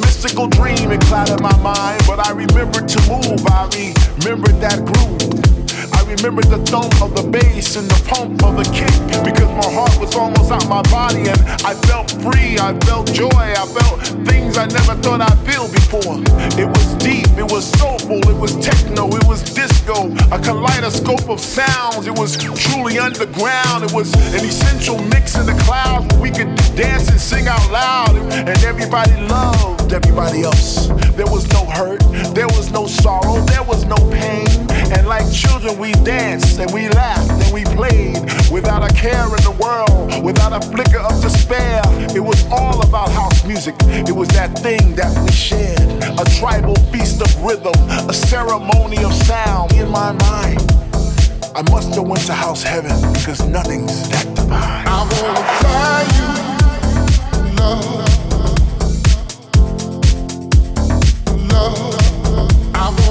mystical dream it clouded my mind, but I remembered to move. I remembered that groove. I remembered the thump of the bass and the pump of the kick because my heart was almost out my body and I felt free. I felt joy. I felt things I never thought I'd feel before. It was deep. It was soulful. It was techno. It was disco. A kaleidoscope of sounds. It was truly underground. It was an essential mix in the clouds where we could dance and sing out loud and everybody loved loved everybody else. There was no hurt, there was no sorrow, there was no pain. And like children, we danced and we laughed and we played without a care in the world, without a flicker of despair. It was all about house music. It was that thing that we shared. A tribal feast of rhythm, a ceremony of sound in my mind. I must have went to house heaven because nothing's that divine. I wanna find you, love.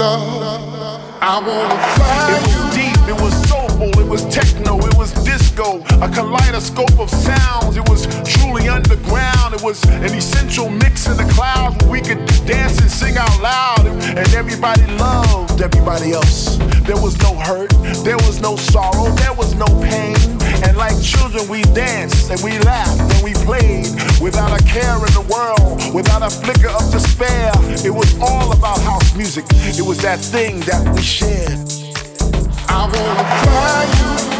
love. I wanna fly. It was deep, it was soulful, it was techno, disco, a kaleidoscope of sounds. It was truly underground. It was an essential mix in the clouds where we could dance and sing out loud, and everybody loved everybody else. There was no hurt, there was no sorrow, there was no pain. And like children, we danced and we laughed and we played without a care in the world, without a flicker of despair. It was all about house music. It was that thing that we shared. I wanna fly you,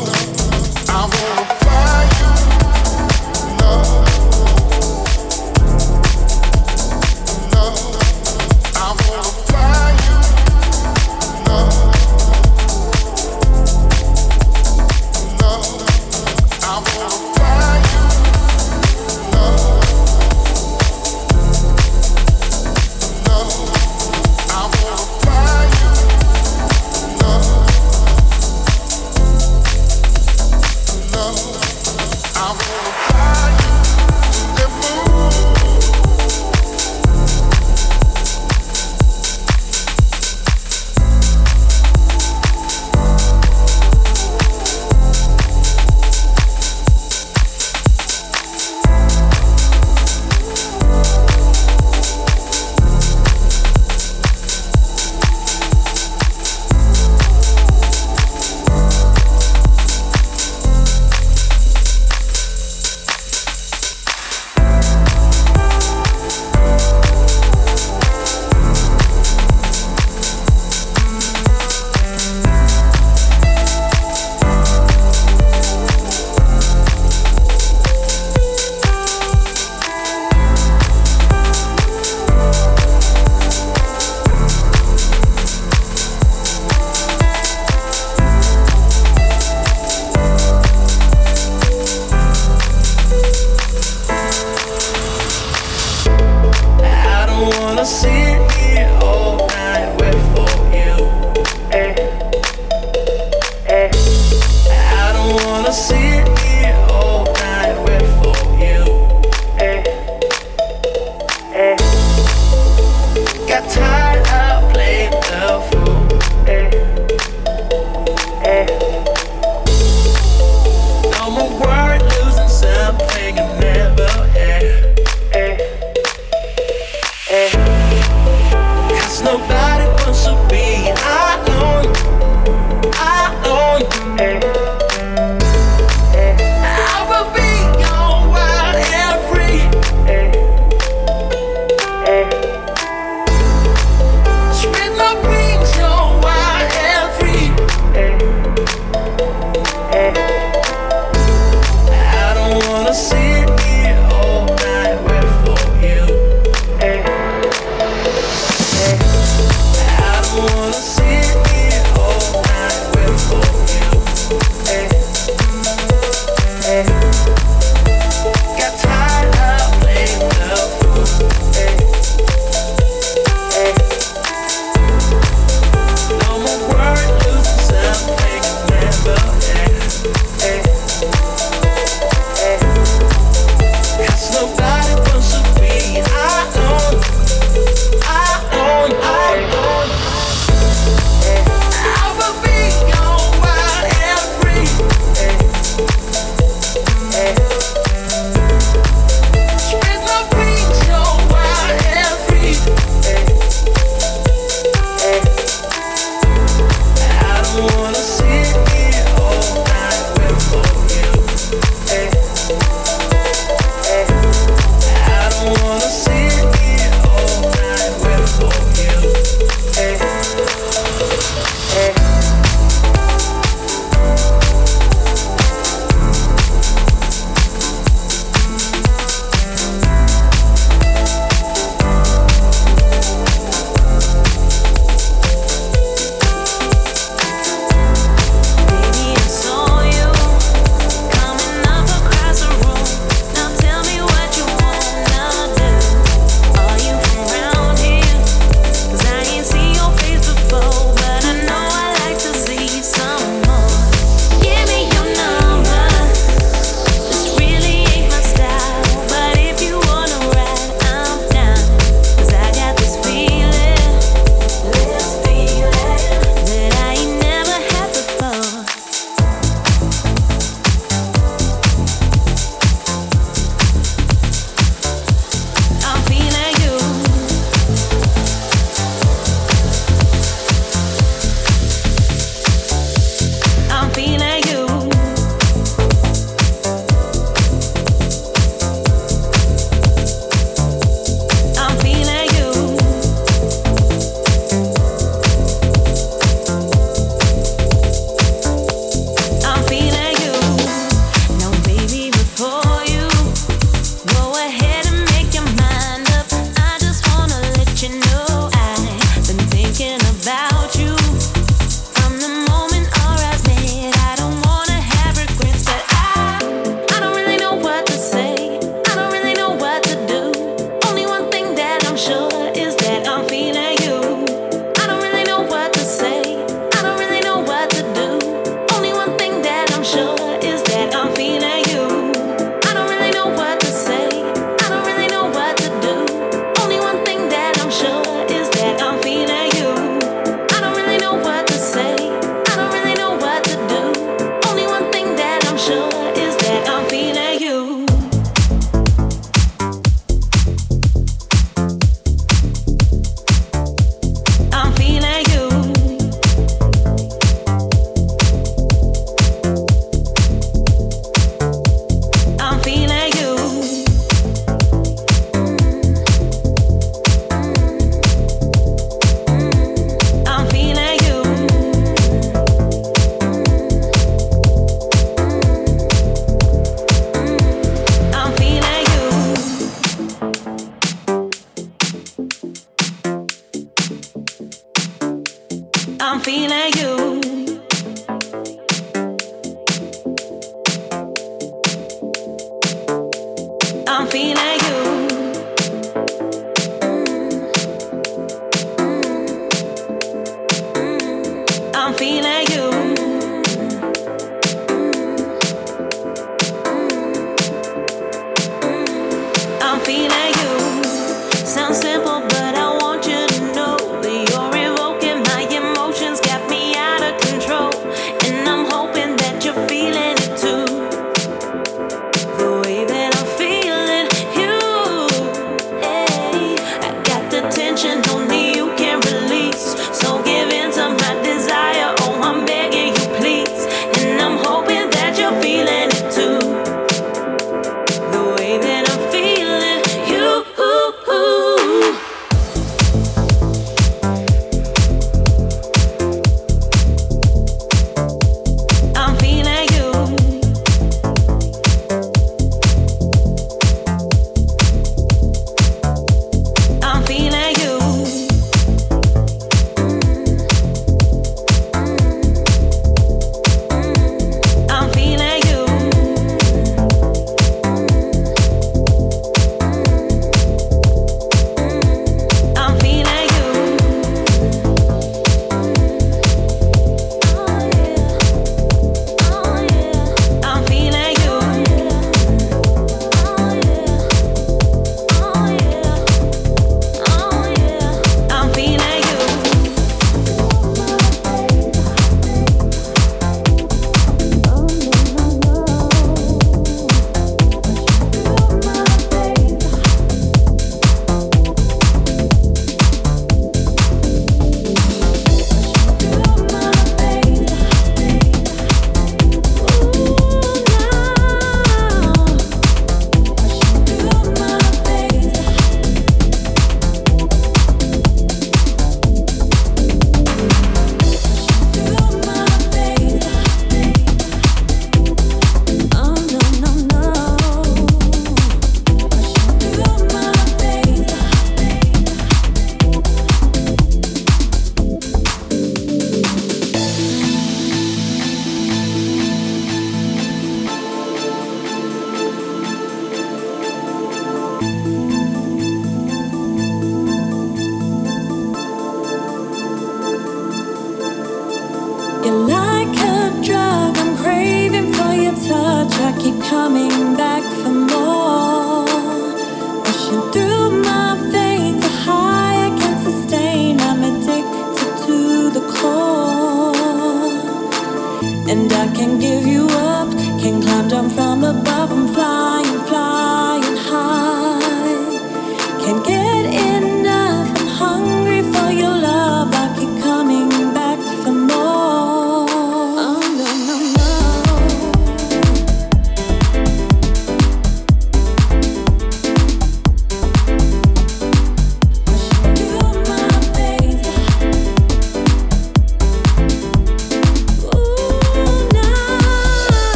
I keep coming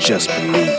Just believe.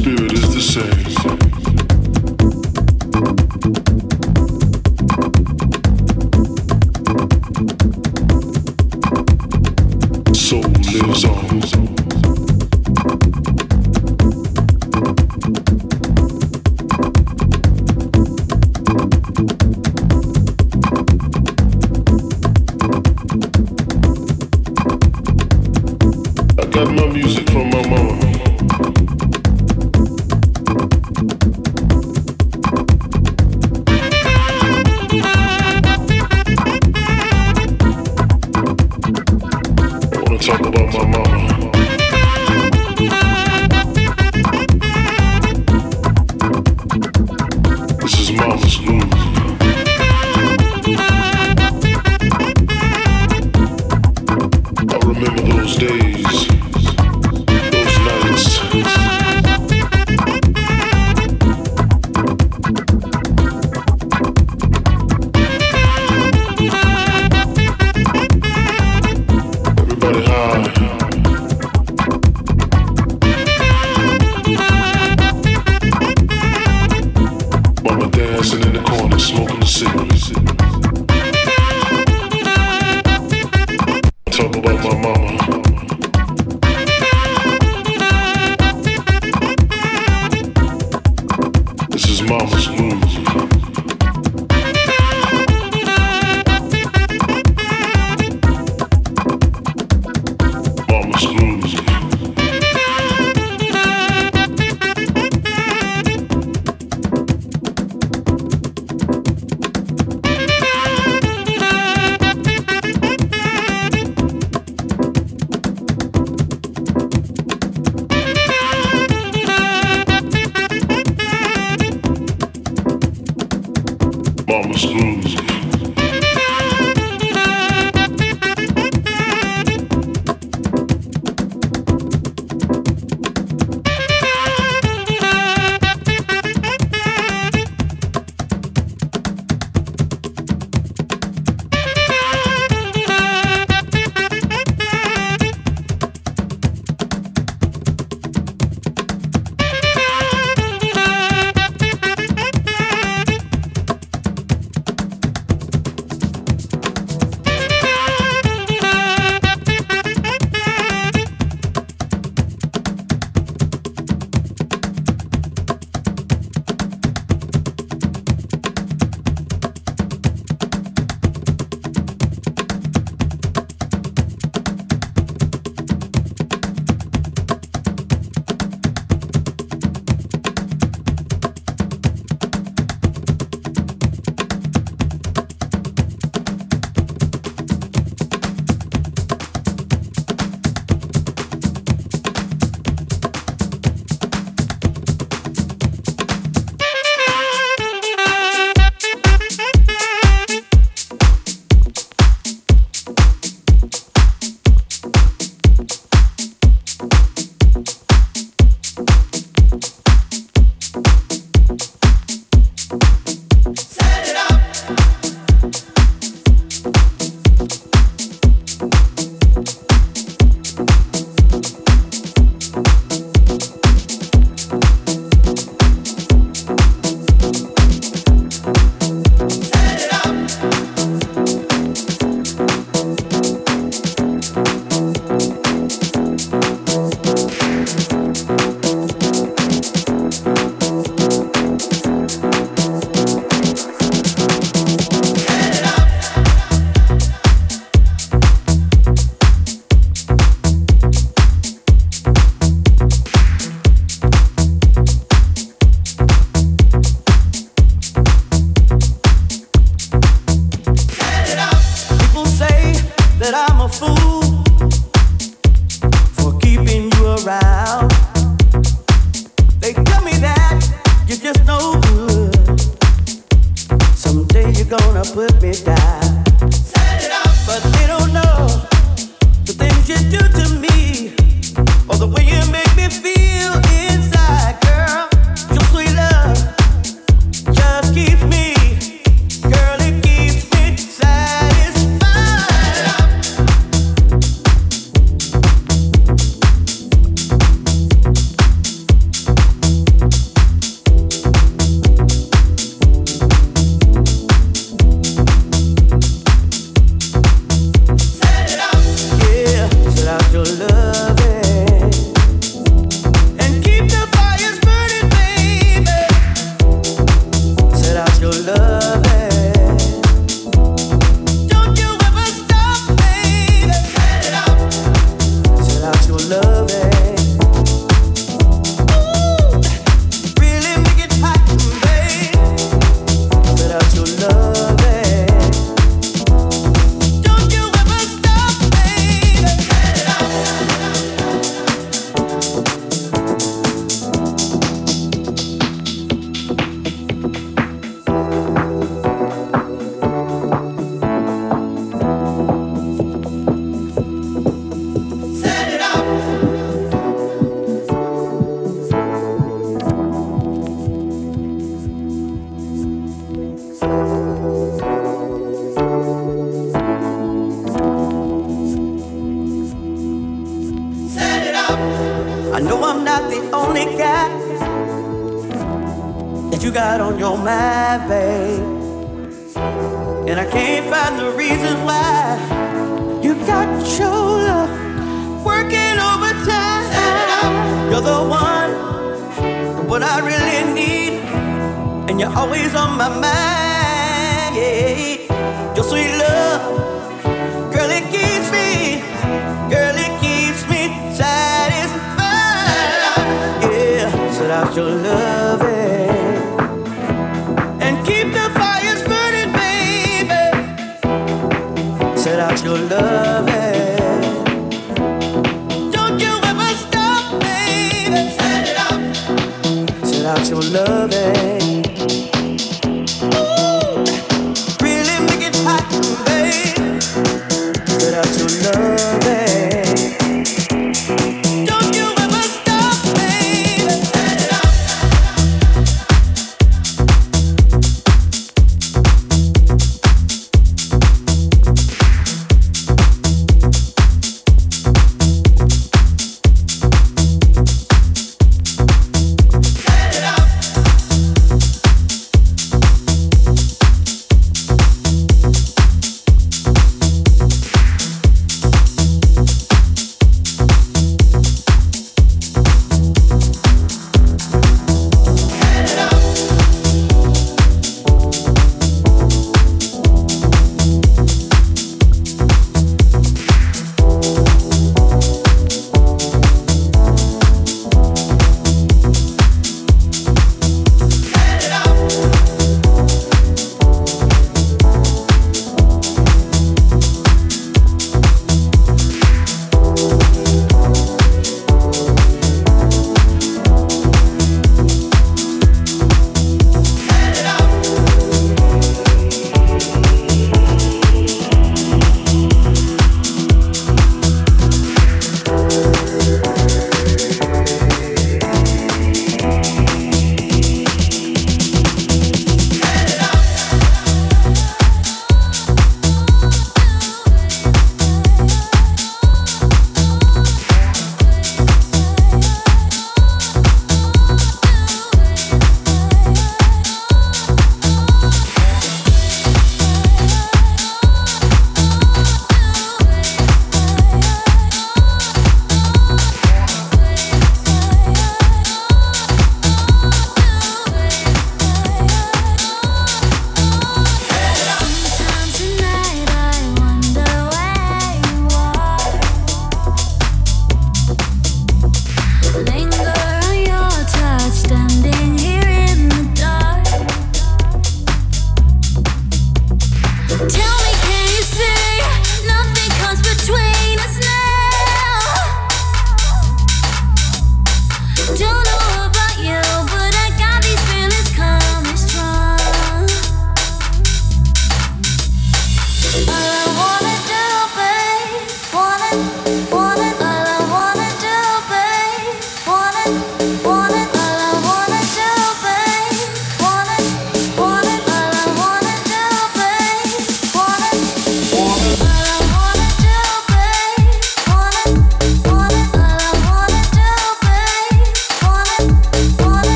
Spirit is the same.